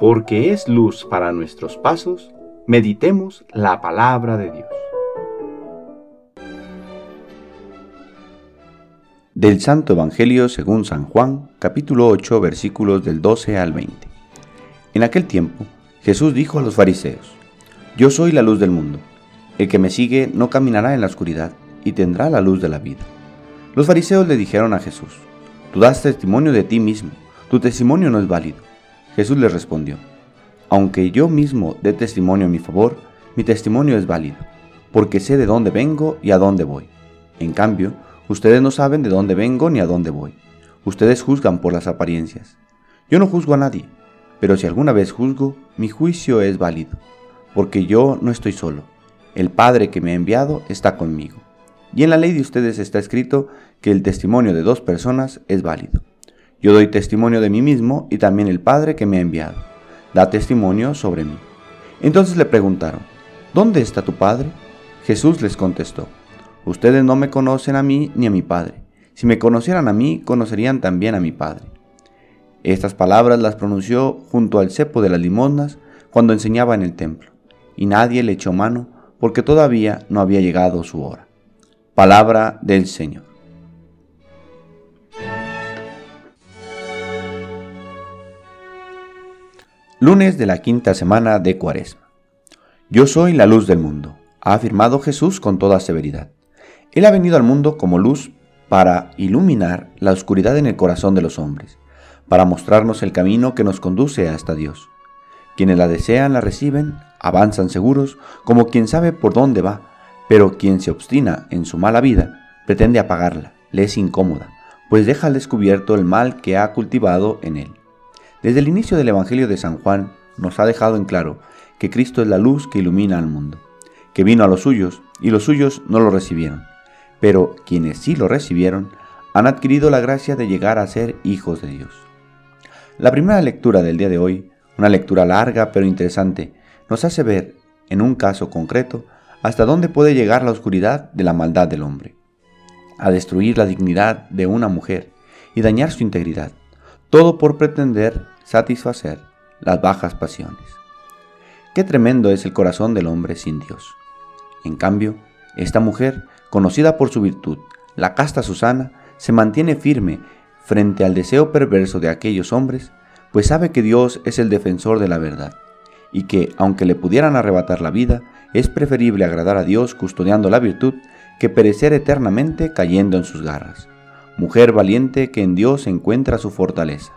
porque es luz para nuestros pasos, meditemos la palabra de Dios. Del Santo Evangelio según San Juan, capítulo 8, versículos del 12 al 20. En aquel tiempo, Jesús dijo a los fariseos, Yo soy la luz del mundo. El que me sigue no caminará en la oscuridad y tendrá la luz de la vida. Los fariseos le dijeron a Jesús, Tú das testimonio de ti mismo, tu testimonio no es válido. Jesús les respondió, Aunque yo mismo dé testimonio en mi favor, mi testimonio es válido, porque sé de dónde vengo y a dónde voy. En cambio, ustedes no saben de dónde vengo ni a dónde voy. Ustedes juzgan por las apariencias. Yo no juzgo a nadie, pero si alguna vez juzgo, mi juicio es válido, porque yo no estoy solo. El Padre que me ha enviado está conmigo. Y en la ley de ustedes está escrito que el testimonio de dos personas es válido. Yo doy testimonio de mí mismo y también el Padre que me ha enviado. Da testimonio sobre mí. Entonces le preguntaron, ¿dónde está tu Padre? Jesús les contestó, ustedes no me conocen a mí ni a mi Padre. Si me conocieran a mí, conocerían también a mi Padre. Estas palabras las pronunció junto al cepo de las limosnas cuando enseñaba en el templo, y nadie le echó mano porque todavía no había llegado su hora. Palabra del Señor. Lunes de la quinta semana de Cuaresma. Yo soy la luz del mundo, ha afirmado Jesús con toda severidad. Él ha venido al mundo como luz para iluminar la oscuridad en el corazón de los hombres, para mostrarnos el camino que nos conduce hasta Dios. Quienes la desean la reciben, avanzan seguros, como quien sabe por dónde va, pero quien se obstina en su mala vida pretende apagarla, le es incómoda, pues deja al descubierto el mal que ha cultivado en él. Desde el inicio del Evangelio de San Juan nos ha dejado en claro que Cristo es la luz que ilumina al mundo, que vino a los suyos y los suyos no lo recibieron, pero quienes sí lo recibieron han adquirido la gracia de llegar a ser hijos de Dios. La primera lectura del día de hoy, una lectura larga pero interesante, nos hace ver, en un caso concreto, hasta dónde puede llegar la oscuridad de la maldad del hombre, a destruir la dignidad de una mujer y dañar su integridad, todo por pretender satisfacer las bajas pasiones. Qué tremendo es el corazón del hombre sin Dios. En cambio, esta mujer, conocida por su virtud, la casta Susana, se mantiene firme frente al deseo perverso de aquellos hombres, pues sabe que Dios es el defensor de la verdad, y que, aunque le pudieran arrebatar la vida, es preferible agradar a Dios custodiando la virtud que perecer eternamente cayendo en sus garras mujer valiente que en Dios encuentra su fortaleza.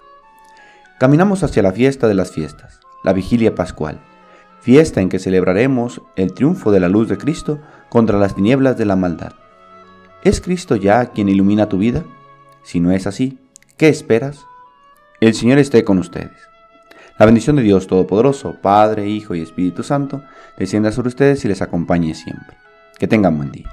Caminamos hacia la fiesta de las fiestas, la vigilia pascual, fiesta en que celebraremos el triunfo de la luz de Cristo contra las tinieblas de la maldad. ¿Es Cristo ya quien ilumina tu vida? Si no es así, ¿qué esperas? El Señor esté con ustedes. La bendición de Dios Todopoderoso, Padre, Hijo y Espíritu Santo, descienda sobre ustedes y les acompañe siempre. Que tengan buen día.